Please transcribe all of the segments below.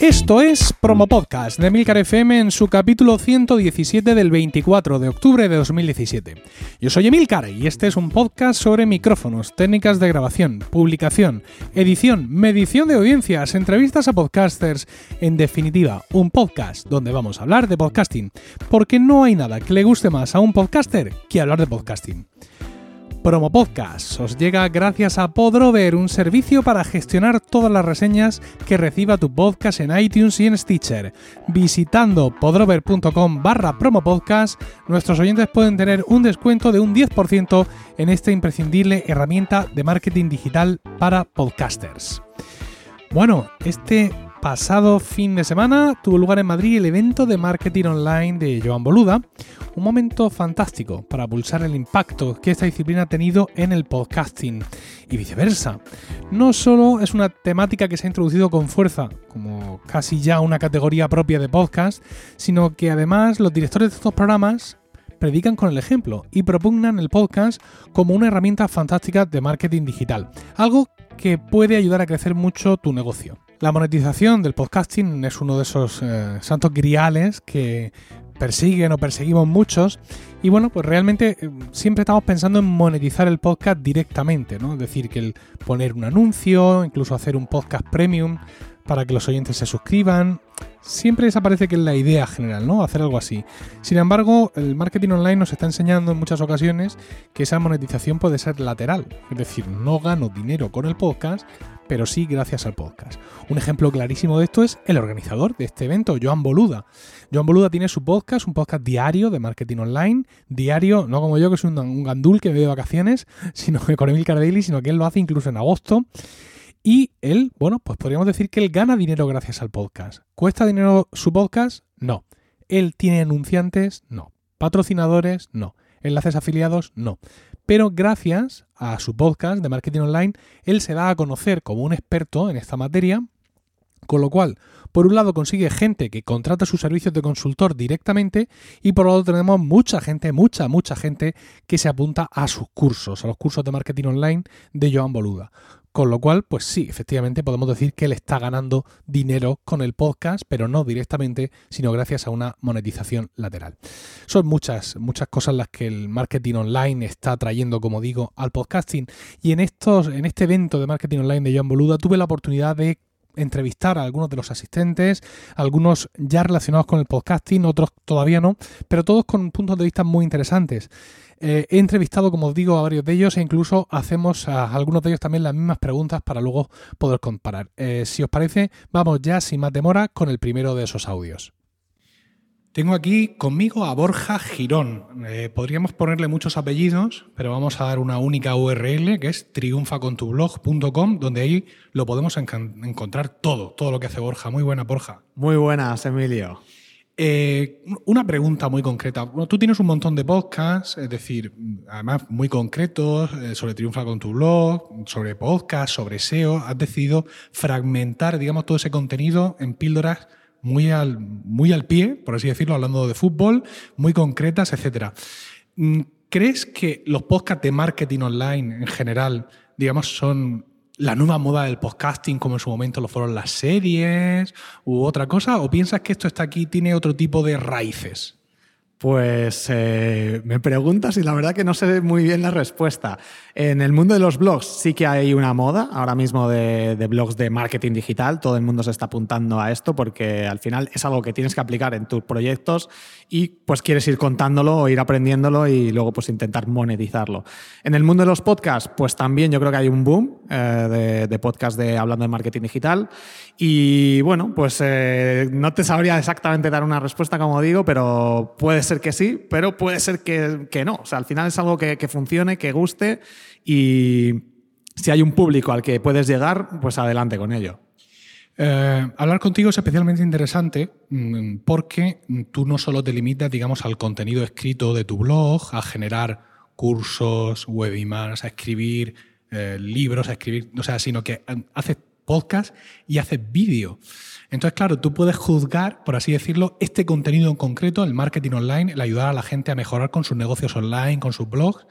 Esto es Promo Podcast de Milcar FM en su capítulo 117 del 24 de octubre de 2017. Yo soy Emilcar y este es un podcast sobre micrófonos, técnicas de grabación, publicación, edición, medición de audiencias, entrevistas a podcasters, en definitiva, un podcast donde vamos a hablar de podcasting, porque no hay nada que le guste más a un podcaster que hablar de podcasting. Promo Podcast os llega gracias a Podrover, un servicio para gestionar todas las reseñas que reciba tu podcast en iTunes y en Stitcher. Visitando podrover.com barra promopodcast, nuestros oyentes pueden tener un descuento de un 10% en esta imprescindible herramienta de marketing digital para podcasters. Bueno, este pasado fin de semana tuvo lugar en Madrid el evento de marketing online de Joan Boluda, un momento fantástico para pulsar el impacto que esta disciplina ha tenido en el podcasting y viceversa. No solo es una temática que se ha introducido con fuerza, como casi ya una categoría propia de podcast, sino que además los directores de estos programas predican con el ejemplo y propugnan el podcast como una herramienta fantástica de marketing digital, algo que puede ayudar a crecer mucho tu negocio. La monetización del podcasting es uno de esos eh, santos griales que persiguen o perseguimos muchos. Y bueno, pues realmente eh, siempre estamos pensando en monetizar el podcast directamente, ¿no? Es decir, que el poner un anuncio, incluso hacer un podcast premium para que los oyentes se suscriban. Siempre esa parece que es la idea general, ¿no? Hacer algo así. Sin embargo, el marketing online nos está enseñando en muchas ocasiones que esa monetización puede ser lateral. Es decir, no gano dinero con el podcast, pero sí gracias al podcast. Un ejemplo clarísimo de esto es el organizador de este evento, Joan Boluda. Joan Boluda tiene su podcast, un podcast diario de marketing online, diario, no como yo que soy un, gandul que me de vacaciones, sino que con Emil Cardelli, sino que él lo hace incluso en agosto. Y él, bueno, pues podríamos decir que él gana dinero gracias al podcast. ¿Cuesta dinero su podcast? No. ¿Él tiene anunciantes? No. ¿Patrocinadores? No. ¿Enlaces afiliados? No pero gracias a su podcast de marketing online, él se da a conocer como un experto en esta materia, con lo cual, por un lado consigue gente que contrata sus servicios de consultor directamente y por otro tenemos mucha gente, mucha, mucha gente que se apunta a sus cursos, a los cursos de marketing online de Joan Boluda. Con lo cual, pues sí, efectivamente podemos decir que él está ganando dinero con el podcast, pero no directamente, sino gracias a una monetización lateral. Son muchas, muchas cosas las que el marketing online está trayendo, como digo, al podcasting. Y en estos, en este evento de marketing online de Joan Boluda, tuve la oportunidad de entrevistar a algunos de los asistentes, algunos ya relacionados con el podcasting, otros todavía no, pero todos con puntos de vista muy interesantes. Eh, he entrevistado, como os digo, a varios de ellos e incluso hacemos a algunos de ellos también las mismas preguntas para luego poder comparar. Eh, si os parece, vamos ya sin más demora con el primero de esos audios. Tengo aquí conmigo a Borja Girón. Eh, podríamos ponerle muchos apellidos, pero vamos a dar una única URL que es triunfacontublog.com, donde ahí lo podemos encontrar todo, todo lo que hace Borja. Muy buena, Borja. Muy buenas, Emilio. Eh, una pregunta muy concreta. tú tienes un montón de podcasts, es decir, además muy concretos, eh, sobre Triunfa con tu blog, sobre podcast, sobre SEO. Has decidido fragmentar, digamos, todo ese contenido en píldoras muy al, muy al pie, por así decirlo, hablando de fútbol, muy concretas, etc. Mm, ¿Crees que los podcasts de marketing online en general, digamos, son la nueva moda del podcasting como en su momento lo fueron las series u otra cosa? ¿O piensas que esto está aquí tiene otro tipo de raíces? Pues eh, me preguntas y la verdad que no sé muy bien la respuesta. En el mundo de los blogs sí que hay una moda ahora mismo de, de, blogs de marketing digital. Todo el mundo se está apuntando a esto porque al final es algo que tienes que aplicar en tus proyectos y pues quieres ir contándolo o ir aprendiéndolo y luego pues intentar monetizarlo. En el mundo de los podcasts pues también yo creo que hay un boom eh, de, de podcasts de hablando de marketing digital y bueno pues eh, no te sabría exactamente dar una respuesta como digo, pero puede ser que sí, pero puede ser que, no. O sea, al final es algo que, funcione, que guste y si hay un público al que puedes llegar, pues adelante con ello. Eh, hablar contigo es especialmente interesante mm, porque tú no solo te limitas, digamos, al contenido escrito de tu blog, a generar cursos, webinars, a escribir eh, libros, a escribir, o sea, sino que eh, haces podcast y haces vídeo. Entonces, claro, tú puedes juzgar, por así decirlo, este contenido en concreto, el marketing online, el ayudar a la gente a mejorar con sus negocios online, con sus blogs,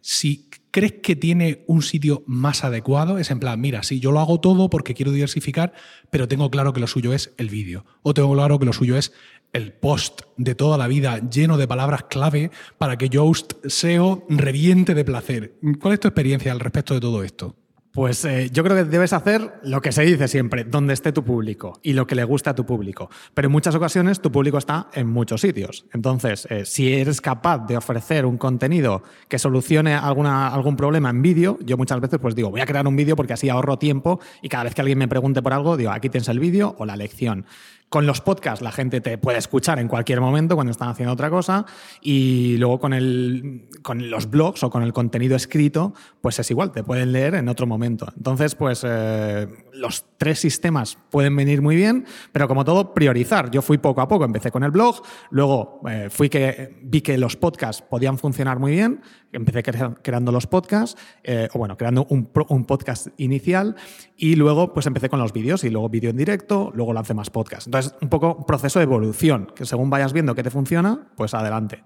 si crees que tiene un sitio más adecuado, es en plan, mira, sí, yo lo hago todo porque quiero diversificar, pero tengo claro que lo suyo es el vídeo. O tengo claro que lo suyo es el post de toda la vida lleno de palabras clave para que Yoast SEO reviente de placer. ¿Cuál es tu experiencia al respecto de todo esto? Pues eh, yo creo que debes hacer lo que se dice siempre, donde esté tu público y lo que le gusta a tu público. Pero en muchas ocasiones tu público está en muchos sitios. Entonces, eh, si eres capaz de ofrecer un contenido que solucione alguna, algún problema en vídeo, yo muchas veces pues digo, voy a crear un vídeo porque así ahorro tiempo y cada vez que alguien me pregunte por algo, digo, aquí tienes el vídeo o la lección. Con los podcasts la gente te puede escuchar en cualquier momento cuando están haciendo otra cosa y luego con, el, con los blogs o con el contenido escrito, pues es igual, te pueden leer en otro momento. Entonces, pues eh, los tres sistemas pueden venir muy bien, pero como todo, priorizar. Yo fui poco a poco, empecé con el blog, luego eh, fui que vi que los podcasts podían funcionar muy bien, empecé creando los podcasts, eh, o bueno, creando un, podcast inicial, y luego pues empecé con los vídeos, y luego vídeo en directo, luego lancé más podcasts. Entonces, un poco proceso de evolución, que según vayas viendo que te funciona, pues adelante.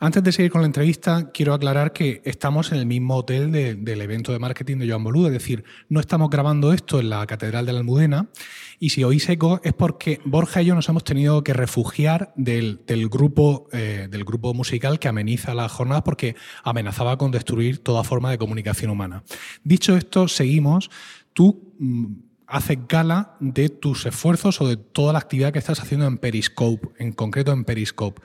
Antes de seguir con la entrevista, quiero aclarar que estamos en el mismo hotel del evento de marketing de Joan Boluda, es decir, no estamos grabando esto en la Catedral de la Almudena, y si oís eco es porque Borja y yo nos hemos tenido que refugiar del, grupo, eh, del grupo musical que ameniza la jornada porque amenazaba con destruir toda forma de comunicación humana. Dicho esto, seguimos. Tú mm, haces gala de tus esfuerzos o de toda la actividad que estás haciendo en Periscope, en concreto en Periscope.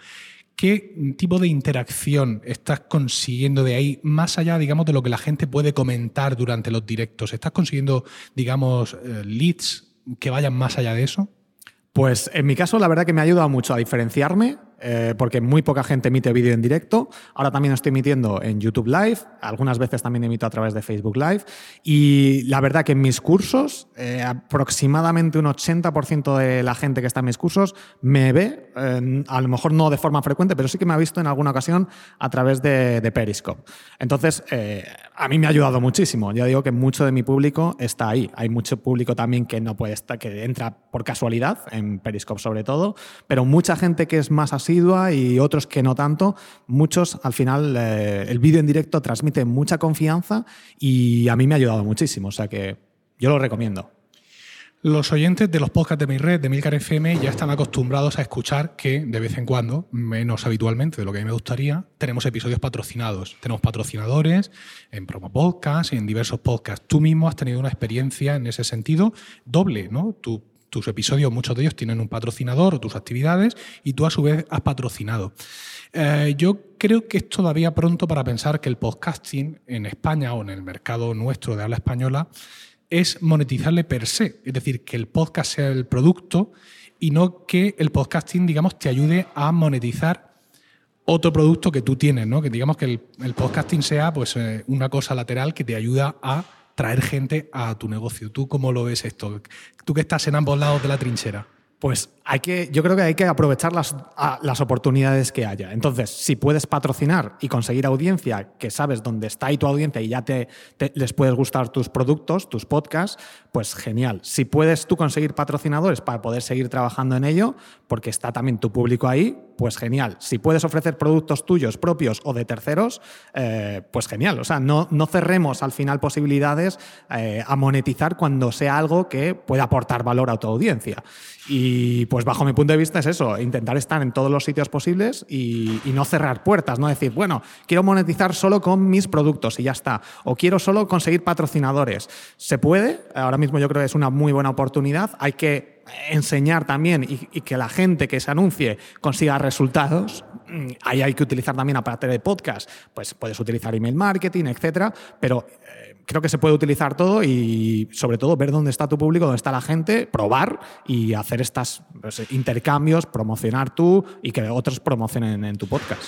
¿Qué tipo de interacción estás consiguiendo de ahí, más allá, digamos, de lo que la gente puede comentar durante los directos? ¿Estás consiguiendo, digamos, eh, leads que vayan más allá de eso? Pues en mi caso, la verdad que me ha ayudado mucho a diferenciarme eh, porque muy poca gente emite vídeo en directo. Ahora también estoy emitiendo en YouTube Live, algunas veces también emito a través de Facebook Live. Y la verdad que en mis cursos, eh, aproximadamente un 80% de la gente que está en mis cursos me ve, a lo mejor no de forma frecuente, pero sí que me ha visto en alguna ocasión a través de, Periscope. Entonces, eh, a mí me ha ayudado muchísimo. Ya digo que mucho de mi público está ahí. Hay mucho público también que no puede estar, que entra por casualidad, en Periscope sobre todo, pero mucha gente que es más así y otros que no tanto. Muchos, al final, eh, el vídeo en directo transmite mucha confianza y a mí me ha ayudado muchísimo. O sea que yo lo recomiendo. Los oyentes de los podcasts de mi red, de Milcar FM, ya están acostumbrados a escuchar que de vez en cuando, menos habitualmente de lo que a mí me gustaría, tenemos episodios patrocinados. Tenemos patrocinadores en promo podcast y en diversos podcasts. Tú mismo has tenido una experiencia en ese sentido doble, ¿no? Tú tus episodios, muchos de ellos tienen un patrocinador o tus actividades y tú a su vez has patrocinado. Eh, yo creo que es todavía pronto para pensar que el podcasting en España o en el mercado nuestro de habla española es monetizarle per se, es decir, que el podcast sea el producto y no que el podcasting, digamos, te ayude a monetizar otro producto que tú tienes, ¿no? Que digamos que el, podcasting sea pues eh, una cosa lateral que te ayuda a traer gente a tu negocio. ¿Tú cómo lo ves esto? Tú que estás en ambos lados de la trinchera. Pues hay que, yo creo que hay que aprovechar las, las, oportunidades que haya. Entonces, si puedes patrocinar y conseguir audiencia, que sabes dónde está ahí tu audiencia y ya te, les puedes gustar tus productos, tus podcasts, pues genial. Si puedes tú conseguir patrocinadores para poder seguir trabajando en ello, porque está también tu público ahí, pues genial. Si puedes ofrecer productos tuyos propios o de terceros, eh, pues genial. O sea, no, no cerremos al final posibilidades eh, a monetizar cuando sea algo que pueda aportar valor a tu audiencia. Y pues bajo mi punto de vista es eso, intentar estar en todos los sitios posibles y, no cerrar puertas, no decir, bueno, quiero monetizar solo con mis productos y ya está, o quiero solo conseguir patrocinadores. Se puede, ahora mismo yo creo que es una muy buena oportunidad, hay que enseñar también y, que la gente que se anuncie consiga resultados. Mm, ahí hay que utilizar también aparte de podcast, pues puedes utilizar email marketing, etcétera, pero creo que se puede utilizar todo y sobre todo ver dónde está tu público, dónde está la gente, probar y hacer estos pues, intercambios, promocionar tú y que otros promocionen en tu podcast.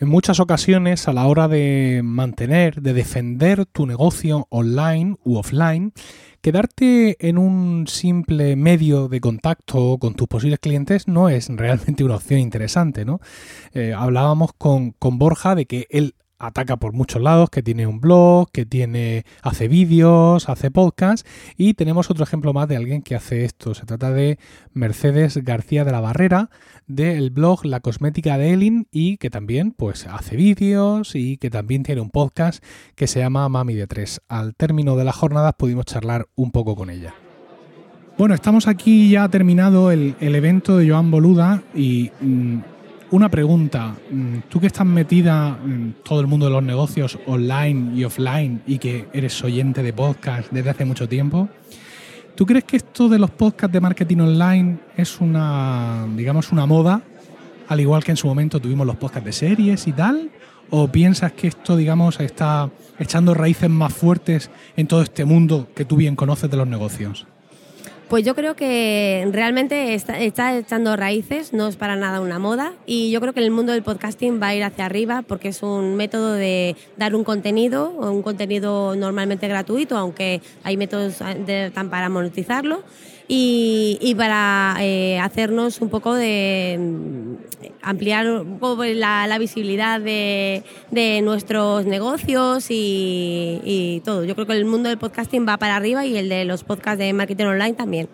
En muchas ocasiones, a la hora de mantener, de defender tu negocio online u offline, quedarte en un simple medio de contacto con tus posibles clientes no es realmente una opción interesante, ¿no? Eh, hablábamos con, con Borja de que él ataca por muchos lados, que tiene un blog, que tiene hace vídeos, hace podcast y tenemos otro ejemplo más de alguien que hace esto. Se trata de Mercedes García de la Barrera del blog La Cosmética de Elin y que también pues hace vídeos y que también tiene un podcast que se llama Mami de Tres. Al término de las jornadas pudimos charlar un poco con ella. Bueno, estamos aquí ya terminado el, el evento de Joan Boluda y mm, una pregunta, mm, tú que estás metida en todo el mundo de los negocios online y offline y que eres oyente de podcast desde hace mucho tiempo, ¿tú crees que esto de los podcasts de marketing online es una, digamos, una moda, al igual que en su momento tuvimos los podcasts de series y tal? ¿O piensas que esto, digamos, está echando raíces más fuertes en todo este mundo que tú bien conoces de los negocios? Pues yo creo que realmente está, echando raíces, no es para nada una moda y yo creo que el mundo del podcasting va a ir hacia arriba porque es un método de dar un contenido, un contenido normalmente gratuito, aunque hay métodos de, para monetizarlo y, para eh, hacernos un poco de mm, ampliar un poco la, visibilidad de, nuestros negocios y, todo. Yo creo que el mundo del podcasting va para arriba y el de los podcasts de marketing online también.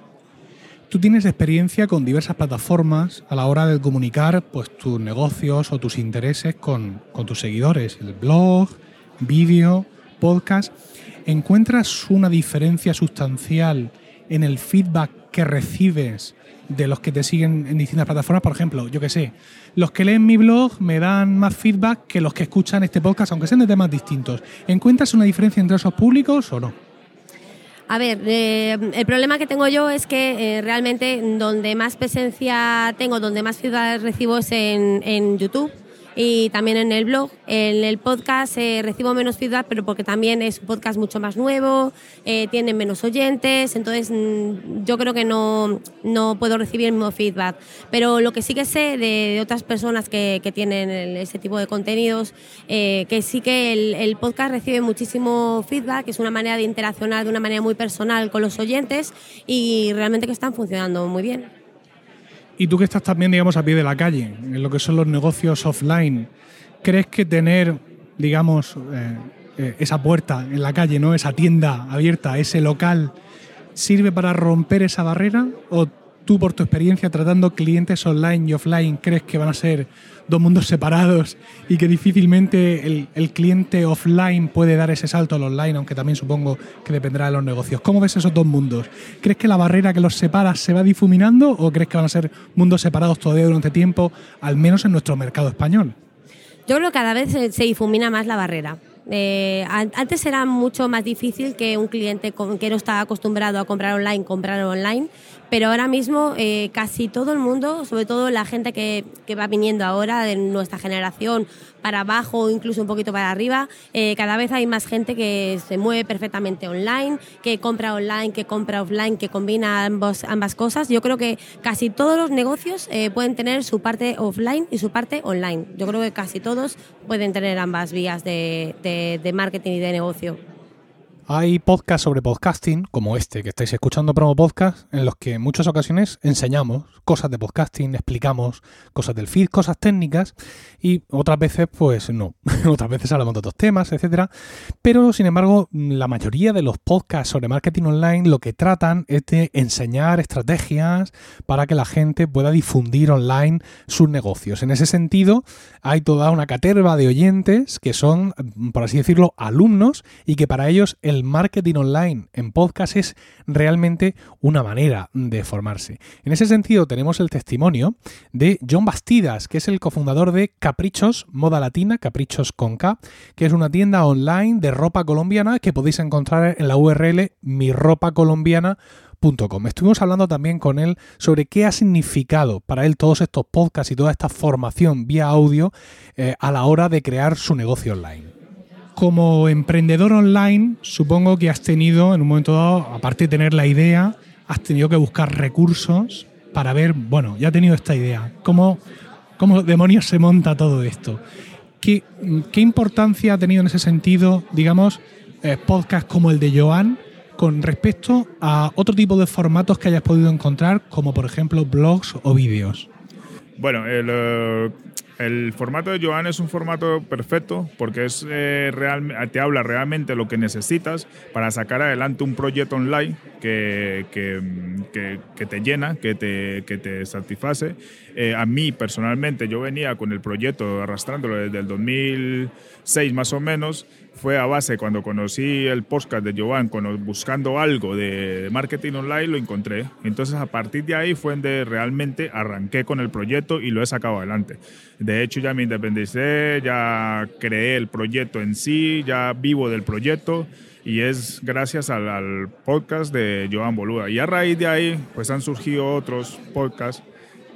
Tú tienes experiencia con diversas plataformas a la hora de comunicar pues, tus negocios o tus intereses con, con tus seguidores, el blog, vídeo, podcast. ¿Encuentras una diferencia sustancial en el feedback que recibes de los que te siguen en distintas plataformas. Por ejemplo, yo que sé, los que leen mi blog me dan más feedback que los que escuchan este podcast, aunque sean de temas distintos. ¿Encuentras una diferencia entre esos públicos o no? A ver, eh, el problema que tengo yo es que eh, realmente donde más presencia tengo, donde más feedback recibo es en, en YouTube y también en el blog. En el podcast eh, recibo menos feedback, pero porque también es un podcast mucho más nuevo, eh, tienen menos oyentes, entonces mm, yo creo que no, no puedo recibir el mismo feedback. Pero lo que sí que sé de, otras personas que, que tienen ese tipo de contenidos, eh, que sí que el, el, podcast recibe muchísimo feedback, es una manera de interaccionar de una manera muy personal con los oyentes y realmente que están funcionando muy bien. Y tú que estás también, digamos, a pie de la calle, en lo que son los negocios offline, ¿crees que tener, digamos, eh, eh, esa puerta en la calle, ¿no? esa tienda abierta, ese local, sirve para romper esa barrera? ¿O tú, por tu experiencia tratando clientes online y offline, crees que van a ser dos mundos separados y que difícilmente el, cliente offline puede dar ese salto al online, aunque también supongo que dependerá de los negocios. ¿Cómo ves esos dos mundos? ¿Crees que la barrera que los separa se va difuminando o crees que van a ser mundos separados todavía durante tiempo, al menos en nuestro mercado español? Yo creo que cada vez se, difumina más la barrera. Eh, antes era mucho más difícil que un cliente que no estaba acostumbrado a comprar online, comprar online pero ahora mismo eh, casi todo el mundo, sobre todo la gente que, va viniendo ahora de nuestra generación para abajo o incluso un poquito para arriba, eh, cada vez hay más gente que se mueve perfectamente online, que compra online, que compra offline, que combina ambos, ambas cosas. Yo creo que casi todos los negocios eh, pueden tener su parte offline y su parte online. Yo creo que casi todos pueden tener ambas vías de marketing y de negocio. Hay podcasts sobre podcasting, como este que estáis escuchando, Promo Podcast, en los que en muchas ocasiones enseñamos cosas de podcasting, explicamos cosas del feed, cosas técnicas, y otras veces, pues no. otras veces hablamos de otros temas, etcétera. Pero, sin embargo, la mayoría de los podcasts sobre marketing online lo que tratan es de enseñar estrategias para que la gente pueda difundir online sus negocios. En ese sentido, hay toda una caterva de oyentes que son, por así decirlo, alumnos y que para ellos el el marketing online en podcast es realmente una manera de formarse. En ese sentido tenemos el testimonio de John Bastidas, que es el cofundador de Caprichos Moda Latina, Caprichos con K, que es una tienda online de ropa colombiana que podéis encontrar en la URL miropacolombiana.com. Estuvimos hablando también con él sobre qué ha significado para él todos estos podcasts y toda esta formación vía audio eh, a la hora de crear su negocio online como emprendedor online, supongo que has tenido, en un momento dado, aparte de tener la idea, has tenido que buscar recursos para ver, bueno, ya he tenido esta idea, ¿cómo, cómo demonios se monta todo esto? ¿Qué, qué importancia ha tenido en ese sentido, digamos, eh, podcast como el de Joan con respecto a otro tipo de formatos que hayas podido encontrar, como por ejemplo blogs o vídeos? Bueno, el, eh, El formato de Joan es un formato perfecto porque es, eh, real, te habla realmente lo que necesitas para sacar adelante un proyecto online que, que, que, te llena, que te, que te satisface. Eh, a mí personalmente, yo venía con el proyecto arrastrándolo desde el 2006 más o menos fue a base cuando conocí el podcast de cuando buscando algo de marketing online, lo encontré. Entonces, a partir de ahí fue donde realmente arranqué con el proyecto y lo he sacado adelante. De hecho, ya me independicé, ya creé el proyecto en sí, ya vivo del proyecto y es gracias al, al podcast de Joan Boluda. Y a raíz de ahí, pues han surgido otros podcasts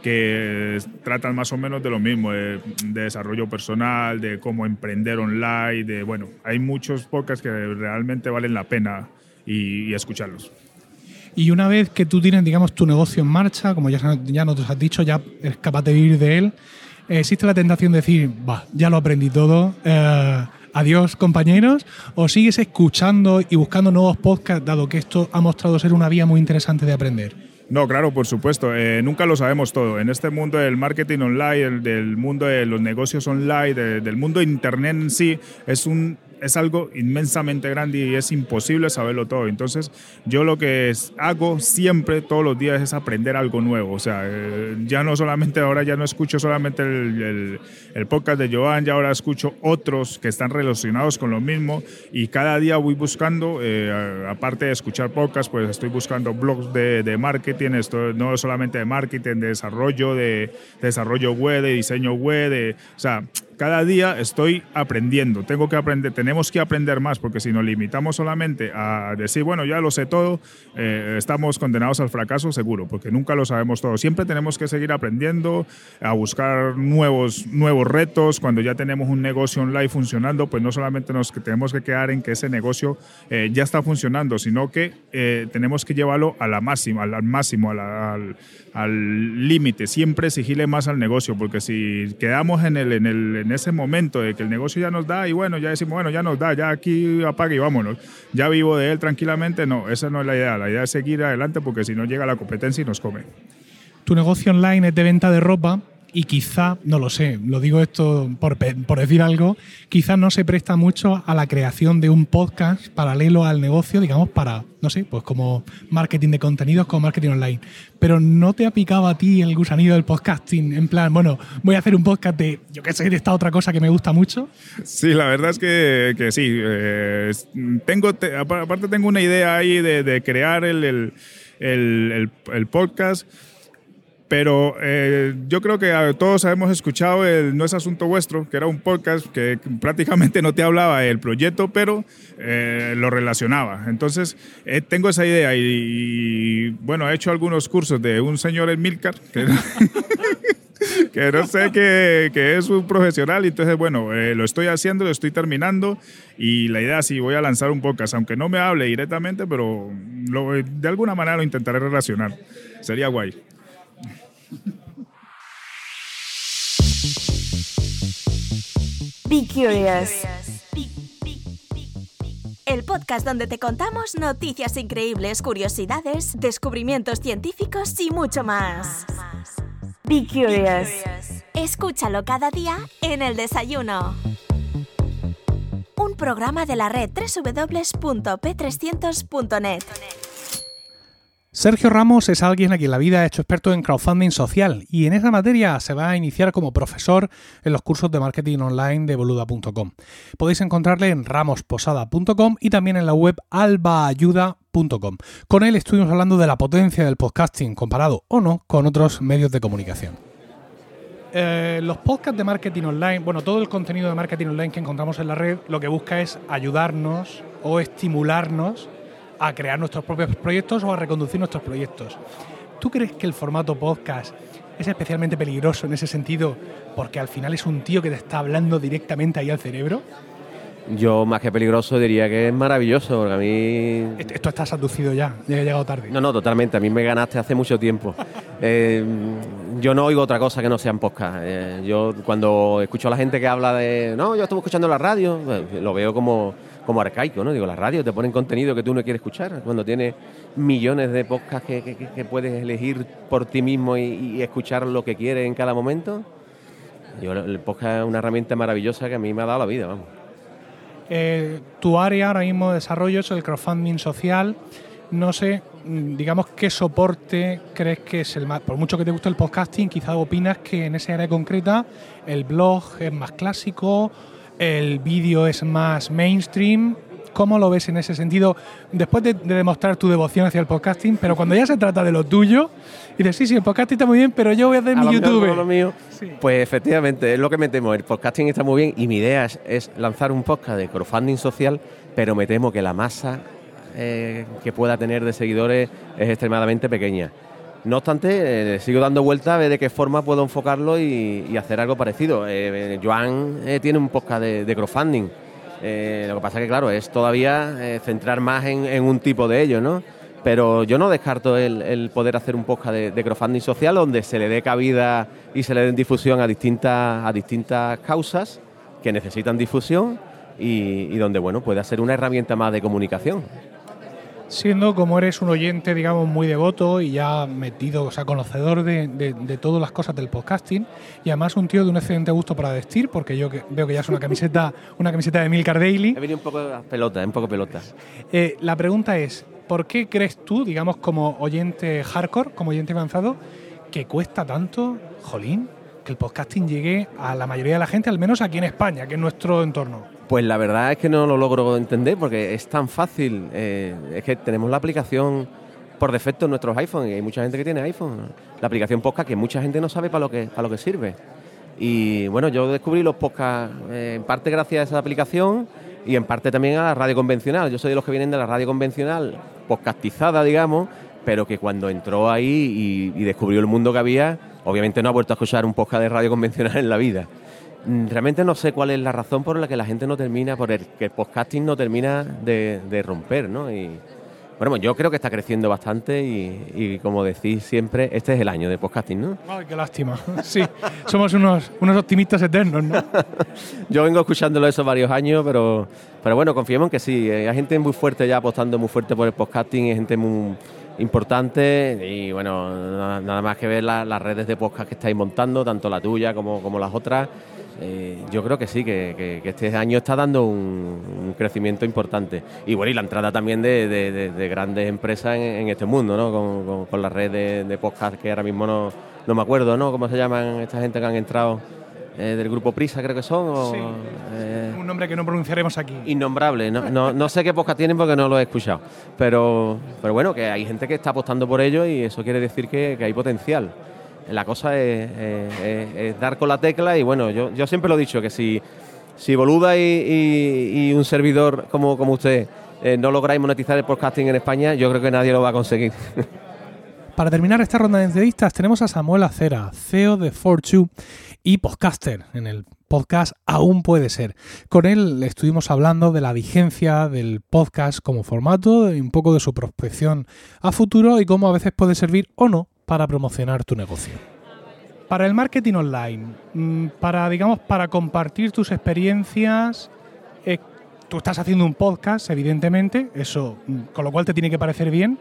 que tratan más o menos de lo mismo, de, desarrollo personal, de cómo emprender online, de bueno, hay muchos podcasts que realmente valen la pena y, escucharlos. Y una vez que tú tienes, digamos, tu negocio en marcha, como ya, nos has dicho, ya eres capaz de vivir de él, ¿existe la tentación de decir, va, ya lo aprendí todo, eh, adiós compañeros? ¿O sigues escuchando y buscando nuevos podcasts, dado que esto ha mostrado ser una vía muy interesante de aprender? No, claro, por supuesto. Eh, nunca lo sabemos todo. En este mundo del marketing online, del mundo de los negocios online, del mundo Internet en sí, es un es algo inmensamente grande y es imposible saberlo todo. Entonces, yo lo que hago siempre, todos los días, es aprender algo nuevo. O sea, eh, ya no solamente, ahora ya no escucho solamente el, podcast de Joan, ya ahora escucho otros que están relacionados con lo mismo y cada día voy buscando, eh, aparte de escuchar podcasts, pues estoy buscando blogs de, marketing, esto, no solamente de marketing, de desarrollo, de, desarrollo web, de diseño web, de, o sea, cada día estoy aprendiendo, tengo que aprender, tenemos que aprender más, porque si nos limitamos solamente a decir, bueno, ya lo sé todo, eh, estamos condenados al fracaso seguro, porque nunca lo sabemos todo. Siempre tenemos que seguir aprendiendo, a buscar nuevos, nuevos retos. Cuando ya tenemos un negocio online funcionando, pues no solamente nos tenemos que quedar en que ese negocio eh, ya está funcionando, sino que eh, tenemos que llevarlo a la máxima, al, máximo, al límite. Siempre exigirle más al negocio, porque si quedamos en el, en el en ese momento de que el negocio ya nos da y bueno, ya decimos, bueno, ya nos da, ya aquí apague y vámonos, ya vivo de él tranquilamente, no, esa no es la idea, la idea es seguir adelante porque si no llega la competencia y nos come. Tu negocio online es de venta de ropa, y quizá, no lo sé, lo digo esto por, por, decir algo, quizá no se presta mucho a la creación de un podcast paralelo al negocio, digamos, para, no sé, pues como marketing de contenidos, como marketing online. Pero ¿no te ha picado a ti el gusanillo del podcasting? En plan, bueno, voy a hacer un podcast de, yo qué sé, de esta otra cosa que me gusta mucho. Sí, la verdad es que, que sí. Eh, tengo, aparte tengo una idea ahí de, crear el, el, el podcast pero eh, yo creo que todos hemos escuchado el No es Asunto Vuestro, que era un podcast que prácticamente no te hablaba del proyecto, pero eh, lo relacionaba. Entonces, eh, tengo esa idea y, bueno, he hecho algunos cursos de un señor Emilcar, que, que no sé que, que, es un profesional, y entonces, bueno, lo estoy haciendo, lo estoy terminando y la idea sí, voy a lanzar un podcast, aunque no me hable directamente, pero de alguna manera lo intentaré relacionar. Sería guay. Be Curious. El podcast donde te contamos noticias increíbles, curiosidades, descubrimientos científicos y mucho más. Be Curious. Escúchalo cada día en el desayuno. Un programa de la red www.p300.net. Sergio Ramos es alguien a quien la vida ha hecho experto en crowdfunding social y en esa materia se va a iniciar como profesor en los cursos de marketing online de boluda.com. Podéis encontrarle en ramosposada.com y también en la web albaayuda.com. Con él estuvimos hablando de la potencia del podcasting comparado o no con otros medios de comunicación. Eh, los podcasts de marketing online, bueno, todo el contenido de marketing online que encontramos en la red, lo que busca es ayudarnos o estimularnos a crear nuestros propios proyectos o a reconducir nuestros proyectos. ¿Tú crees que el formato podcast es especialmente peligroso en ese sentido porque al final es un tío que te está hablando directamente ahí al cerebro? Yo más que peligroso diría que es maravilloso, porque a mí... Esto está seducido ya, ya he llegado tarde. No, no, totalmente, a mí me ganaste hace mucho tiempo. Eh, yo no oigo otra cosa que no sean podcast. Eh, yo cuando escucho a la gente que habla de, no, yo estuve escuchando la radio, pues, lo veo como como arcaico, ¿no? Digo, la radio te ponen contenido que tú no quieres escuchar, cuando tienes millones de podcasts que, puedes elegir por ti mismo y, escuchar lo que quieres en cada momento. Yo, el podcast es una herramienta maravillosa que a mí me ha dado la vida, vamos. Eh, tu área ahora mismo de desarrollo es el crowdfunding social. No sé, digamos, qué soporte crees que es el más. Por mucho que te guste el podcasting, quizás opinas que en esa área concreta el blog es más clásico, el vídeo es más mainstream. ¿Cómo lo ves en ese sentido? Después de, de demostrar tu devoción hacia el podcasting, pero cuando ya se trata de lo tuyo, y dices, sí, sí, el podcasting está muy bien, pero yo voy a hacer A mi mío, YouTube. a lo mío. Sí. Pues efectivamente, es lo que me temo. El podcasting está muy bien y mi idea es, es lanzar un podcast de crowdfunding social, pero me temo que la masa eh, que pueda tener de seguidores es extremadamente pequeña. No obstante, eh, sigo dando vueltas a ver de qué forma puedo enfocarlo y, hacer algo parecido. Eh, eh, Joan tiene un podcast de, de crowdfunding. Lo que pasa que, claro, es todavía centrar más en, un tipo de ello, ¿no? Pero yo no descarto el, el poder hacer un podcast de, de crowdfunding social donde se le dé cabida y se le den difusión a distintas, a distintas causas que necesitan difusión y, y donde, bueno, puede ser una herramienta más de comunicación. Siendo como eres un oyente, digamos, muy devoto y ya metido, o sea, conocedor de, de- de todas las cosas del podcasting y además un tío de un excelente gusto para vestir, porque yo que- veo que ya es una camiseta, una camiseta de Milcar Daily. He venido un poco a pelota, un poco pelota. Eh, la pregunta es, ¿por qué crees tú, digamos, como oyente hardcore, como oyente avanzado, que cuesta tanto, jolín, que el podcasting llegue a la mayoría de la gente, al menos aquí en España, que es nuestro entorno? Pues la verdad es que no lo logro entender porque es tan fácil. eh, es que tenemos la aplicación por defecto en nuestros iPhones y hay mucha gente que tiene iPhone. La aplicación podcast que mucha gente no sabe para lo que, para lo que sirve. Y bueno, yo descubrí los podcasts eh, en parte gracias a esa aplicación y en parte también a la radio convencional. Yo soy de los que vienen de la radio convencional, podcastizada, digamos, pero que cuando entró ahí y, y descubrió el mundo que había, obviamente no ha vuelto a escuchar un podcast de radio convencional en la vida. Mm, Realmente no sé cuál es la razón por la que la gente no termina, por el que el podcasting no termina de, de romper, ¿no? Y bueno, yo creo que está creciendo bastante y, y como decís siempre, este es el año de podcasting, ¿no? Ay, qué lástima. Sí, somos unos, unos optimistas eternos, ¿no? Yo vengo escuchándolo eso varios años, pero, pero bueno, confiemos en que sí. eh, Hay gente muy fuerte ya apostando muy fuerte por el podcasting, hay gente muy importante y bueno, nada, más que ver la- las redes de podcast que estáis montando, tanto la tuya como, como las otras. eh, yo creo que sí, que, este año está dando un, un crecimiento importante. Y bueno, y la entrada también de, de- de- de grandes empresas en, este mundo, ¿no? Con, con- con la red de, de podcast que ahora mismo no, no me acuerdo, ¿no? ¿Cómo se llaman esta gente que han entrado? Eh, del grupo Prisa, creo que son. O, Sí. eh, Un nombre que no pronunciaremos aquí. Innombrable, no, no, no sé qué podcast tienen porque no lo he escuchado. Pero, pero bueno, que hay gente que está apostando por ello y eso quiere decir que, que hay potencial. La cosa es, es- es- es dar con la tecla y bueno, yo, yo siempre lo he dicho, que si, si Boluda y, y- y un servidor como, como usted eh, no lográis monetizar el podcasting en España, yo creo que nadie lo va a conseguir. Para terminar esta ronda de entrevistas tenemos a Samuel Acera, CEO de Fortune y podcaster en el podcast Aún puede ser. Con él estuvimos hablando de la vigencia del podcast como formato, y un poco de su prospección a futuro y cómo a veces puede servir o no para promocionar tu negocio. Para el marketing online, mm, para digamos para compartir tus experiencias, eh, tú estás haciendo un podcast, evidentemente, eso mm, con lo cual te tiene que parecer bien,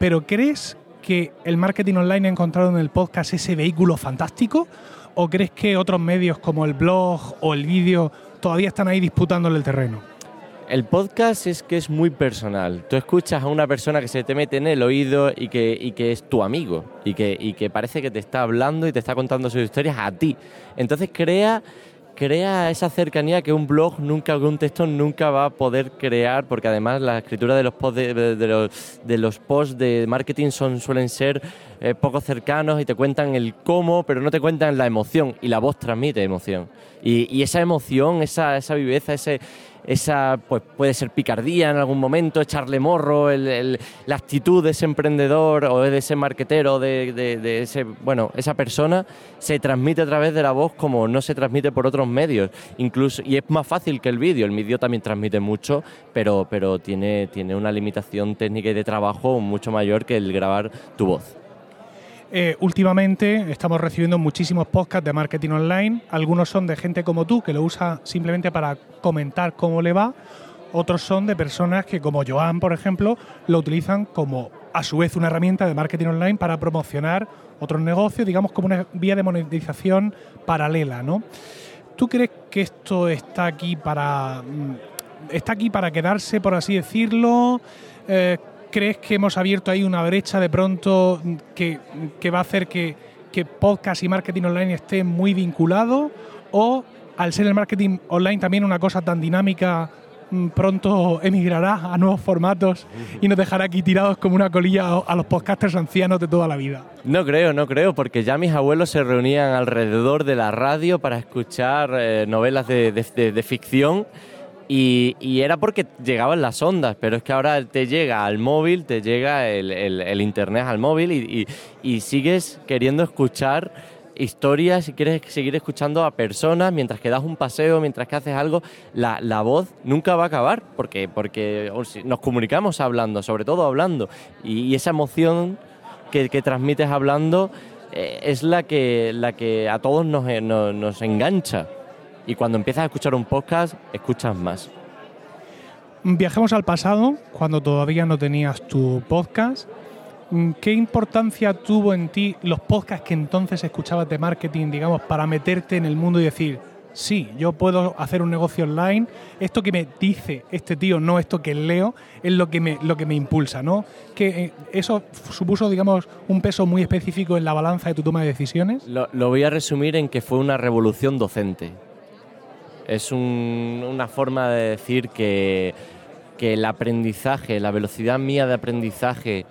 pero ¿crees que el marketing online ha encontrado en el podcast ese vehículo fantástico? ¿O crees que otros medios como el blog o el vídeo todavía están ahí disputándole el terreno? El podcast es que es muy personal. Tú escuchas a una persona que se te mete en el oído y que, y que es tu amigo y que, y que parece que te está hablando y te está contando sus historias a ti. Entonces crea, crea esa cercanía que un blog nunca, un texto nunca va a poder crear porque además la escritura de los posts de, de- de los, de los posts de marketing son, suelen ser eh, poco cercanos y te cuentan el cómo, pero no te cuentan la emoción y la voz transmite emoción. Y, y esa emoción, esa, esa viveza, ese, esa pues puede ser picardía en algún momento, echarle morro, el- la actitud de ese emprendedor o de ese marquetero, de, de- de ese, bueno, esa persona, se transmite a través de la voz como no se transmite por otros medios. Incluso, y es más fácil que el vídeo. El vídeo también transmite mucho, pero, pero tiene, tiene una limitación técnica y de trabajo mucho mayor que el grabar tu voz. Eh, últimamente estamos recibiendo muchísimos podcasts de marketing online. Algunos son de gente como tú que lo usa simplemente para comentar cómo le va. Otros son de personas que, como Joan, por ejemplo, lo utilizan como a su vez una herramienta de marketing online para promocionar otros negocios, digamos como una vía de monetización paralela, ¿no? ¿Tú crees que esto está aquí para mm, está aquí para quedarse, por así decirlo? Eh, ¿Crees que hemos abierto ahí una brecha de pronto que, que va a hacer que, que podcast y marketing online estén muy vinculados? ¿O al ser el marketing online también una cosa tan dinámica, mm, pronto emigrará a nuevos formatos y nos dejará aquí tirados como una colilla a los podcasters ancianos de toda la vida? No creo, no creo, porque ya mis abuelos se reunían alrededor de la radio para escuchar eh, novelas de, de- de ficción y, era porque llegaban las ondas, pero es que ahora te llega al móvil, te llega el, internet al móvil y, y- sigues queriendo escuchar historias y quieres seguir escuchando a personas mientras que das un paseo, mientras que haces algo, la, voz nunca va a acabar porque, porque nos comunicamos hablando, sobre todo hablando, y, esa emoción que, transmites hablando eh, es la que, la que a todos nos, eh, nos- nos engancha. Y cuando empiezas a escuchar un podcast, escuchas más. Viajemos al pasado, cuando todavía no tenías tu podcast. Mm, ¿Qué importancia tuvo en ti los podcasts que entonces escuchabas de marketing, digamos, para meterte en el mundo y decir, sí, yo puedo hacer un negocio online, esto que me dice este tío, no esto que leo, es lo que me, lo que me impulsa, ¿no? Que eh, eso supuso, digamos, un peso muy específico en la balanza de tu toma de decisiones. Lo, lo voy a resumir en que fue una revolución docente. Es un- una forma de decir que, que el aprendizaje, la velocidad mía de aprendizaje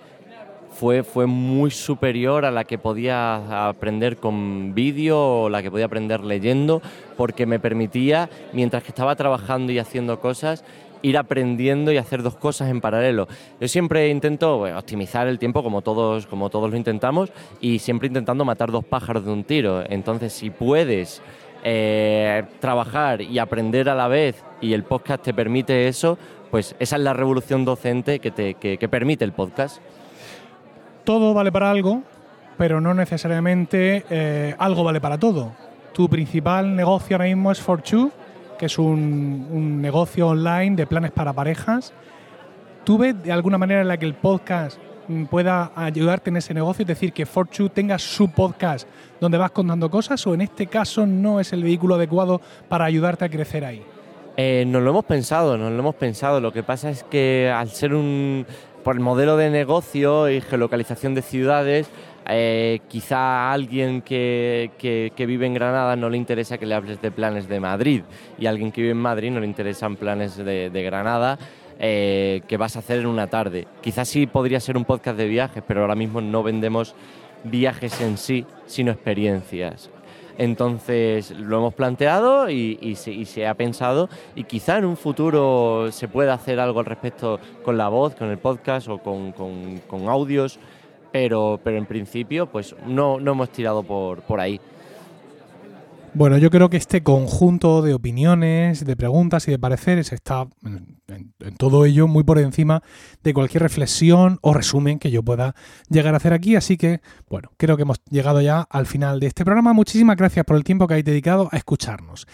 fue, fue muy superior a la que podía aprender con vídeo o la que podía aprender leyendo, porque me permitía, mientras que estaba trabajando y haciendo cosas, ir aprendiendo y hacer dos cosas en paralelo. Yo siempre intento optimizar el tiempo como todos, como todos lo intentamos y siempre intentando matar dos pájaros de un tiro. Entonces, si puedes eh, trabajar y aprender a la vez y el podcast te permite eso, pues esa es la revolución docente que, te, que- permite el podcast. todo vale para algo, pero no necesariamente eh, algo vale para todo. Tu principal negocio ahora mismo es For2, que es un, un negocio online de planes para parejas. ¿Tú ves de alguna manera en la que el podcast pueda ayudarte en ese negocio? Es decir, que For2 tenga su podcast donde vas contando cosas o en este caso no es el vehículo adecuado para ayudarte a crecer ahí? Eh, nos lo hemos pensado, nos lo hemos pensado. Lo que pasa es que al ser un por el modelo de negocio y geolocalización de ciudades, eh, quizá a alguien que, que- vive en Granada no le interesa que le hables de planes de Madrid y a alguien que vive en Madrid no le interesan planes de Granada eh, que vas a hacer en una tarde. Quizás sí podría ser un podcast de viajes, pero ahora mismo no vendemos viajes en sí, sino experiencias. Entonces lo hemos planteado y, se, y se ha pensado y quizá en un futuro se pueda hacer algo al respecto con la voz, con el podcast o con, audios, pero, en principio pues no, hemos tirado por ahí. Bueno, yo creo que este conjunto de opiniones, de preguntas y de pareceres está en, todo ello muy por encima de cualquier reflexión o resumen que yo pueda llegar a hacer aquí. Así que, bueno, creo que hemos llegado ya al final de este programa. Muchísimas gracias por el tiempo que habéis dedicado a escucharnos.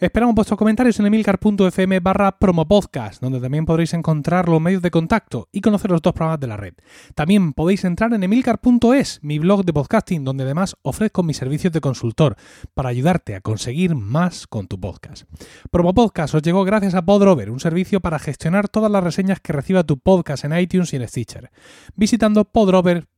Esperamos vuestros comentarios en emilcar.fm barra promopodcast, donde también podréis encontrar los medios de contacto y conocer los dos programas de la red. También podéis entrar en emilcar.es, mi blog de podcasting, donde además ofrezco mis servicios de consultor para ayudarte a conseguir más con tu podcast. Promo Podcast os llegó gracias a Podrover, un servicio para gestionar todas las reseñas que reciba tu podcast en iTunes y en Stitcher. Visitando podrover.com